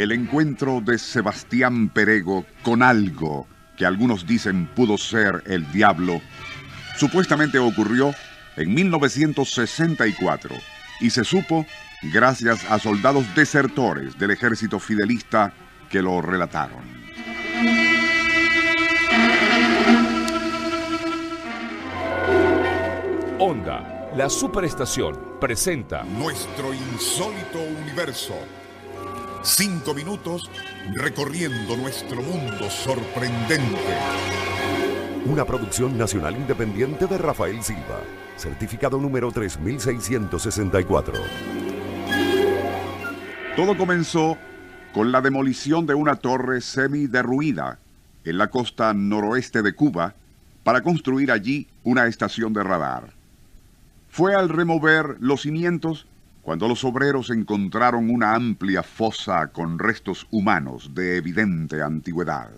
El encuentro de Sebastián Perego con algo que algunos dicen pudo ser el diablo, supuestamente ocurrió en 1964 y se supo gracias a soldados desertores del ejército fidelista que lo relataron. Onda, la superestación, presenta Nuestro insólito universo. Cinco minutos recorriendo nuestro mundo sorprendente. Una producción nacional independiente de Rafael Silva, certificado número 3664. Todo comenzó con la demolición de una torre semi-derruida en la costa noroeste de Cuba para construir allí una estación de radar. Fue al remover los cimientos cuando los obreros encontraron una amplia fosa con restos humanos de evidente antigüedad.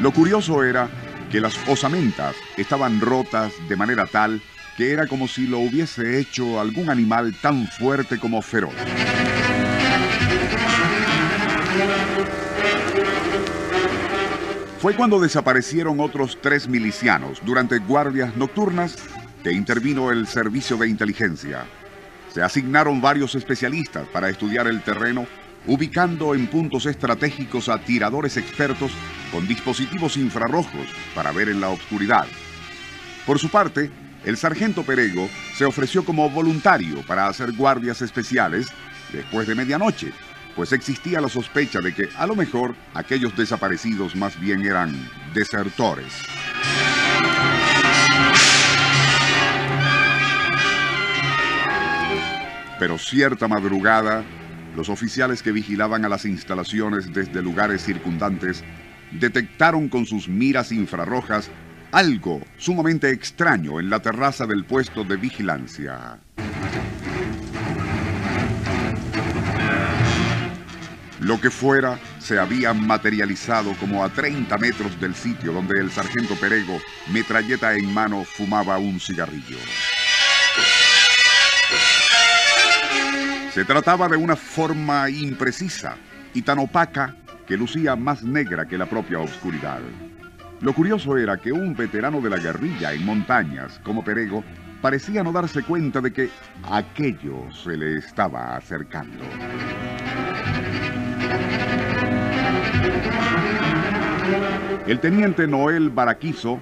Lo curioso era que las osamentas estaban rotas de manera tal que era como si lo hubiese hecho algún animal tan fuerte como feroz. Fue cuando desaparecieron otros tres milicianos durante guardias nocturnas que intervino el servicio de inteligencia. Se asignaron varios especialistas para estudiar el terreno, ubicando en puntos estratégicos a tiradores expertos con dispositivos infrarrojos para ver en la oscuridad. Por su parte, el sargento Perego se ofreció como voluntario para hacer guardias especiales después de medianoche, pues existía la sospecha de que a lo mejor aquellos desaparecidos más bien eran desertores. Pero cierta madrugada, los oficiales que vigilaban a las instalaciones desde lugares circundantes detectaron con sus miras infrarrojas algo sumamente extraño en la terraza del puesto de vigilancia. Lo que fuera se había materializado como a 30 metros del sitio donde el sargento Perego, metralleta en mano, fumaba un cigarrillo. Se trataba de una forma imprecisa y tan opaca que lucía más negra que la propia oscuridad. Lo curioso era que un veterano de la guerrilla en montañas como Perego parecía no darse cuenta de que aquello se le estaba acercando. El teniente Noel Baraquizo,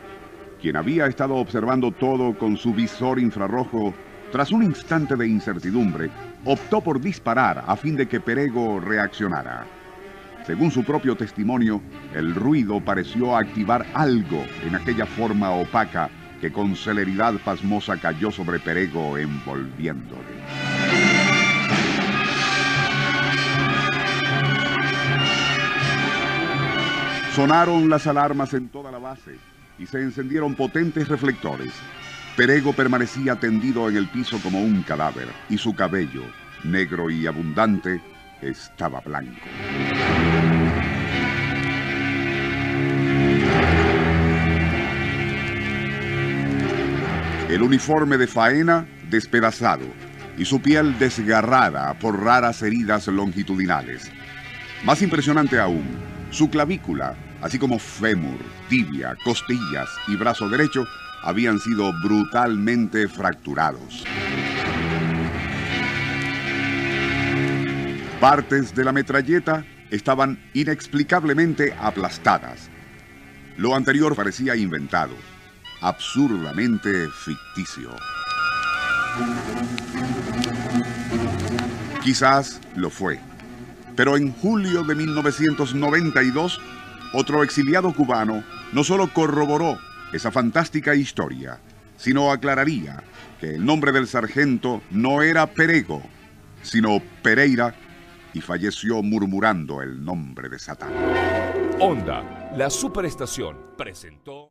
quien había estado observando todo con su visor infrarrojo, tras un instante de incertidumbre, optó por disparar a fin de que Perego reaccionara. Según su propio testimonio, el ruido pareció activar algo en aquella forma opaca que con celeridad pasmosa cayó sobre Perego envolviéndole. Sonaron las alarmas en toda la base y se encendieron potentes reflectores. Perego permanecía tendido en el piso como un cadáver y su cabello, negro y abundante, estaba blanco. El uniforme de faena despedazado y su piel desgarrada por raras heridas longitudinales. Más impresionante aún, su clavícula, así como fémur, tibia, costillas y brazo derecho, habían sido brutalmente fracturados. Partes de la metralleta estaban inexplicablemente aplastadas. Lo anterior parecía inventado, absurdamente ficticio. Quizás lo fue. Pero en julio de 1992, otro exiliado cubano no solo corroboró esa fantástica historia, sino aclararía que el nombre del sargento no era Perego, sino Pereira, y falleció murmurando el nombre de Satán. Onda, la superestación, presentó...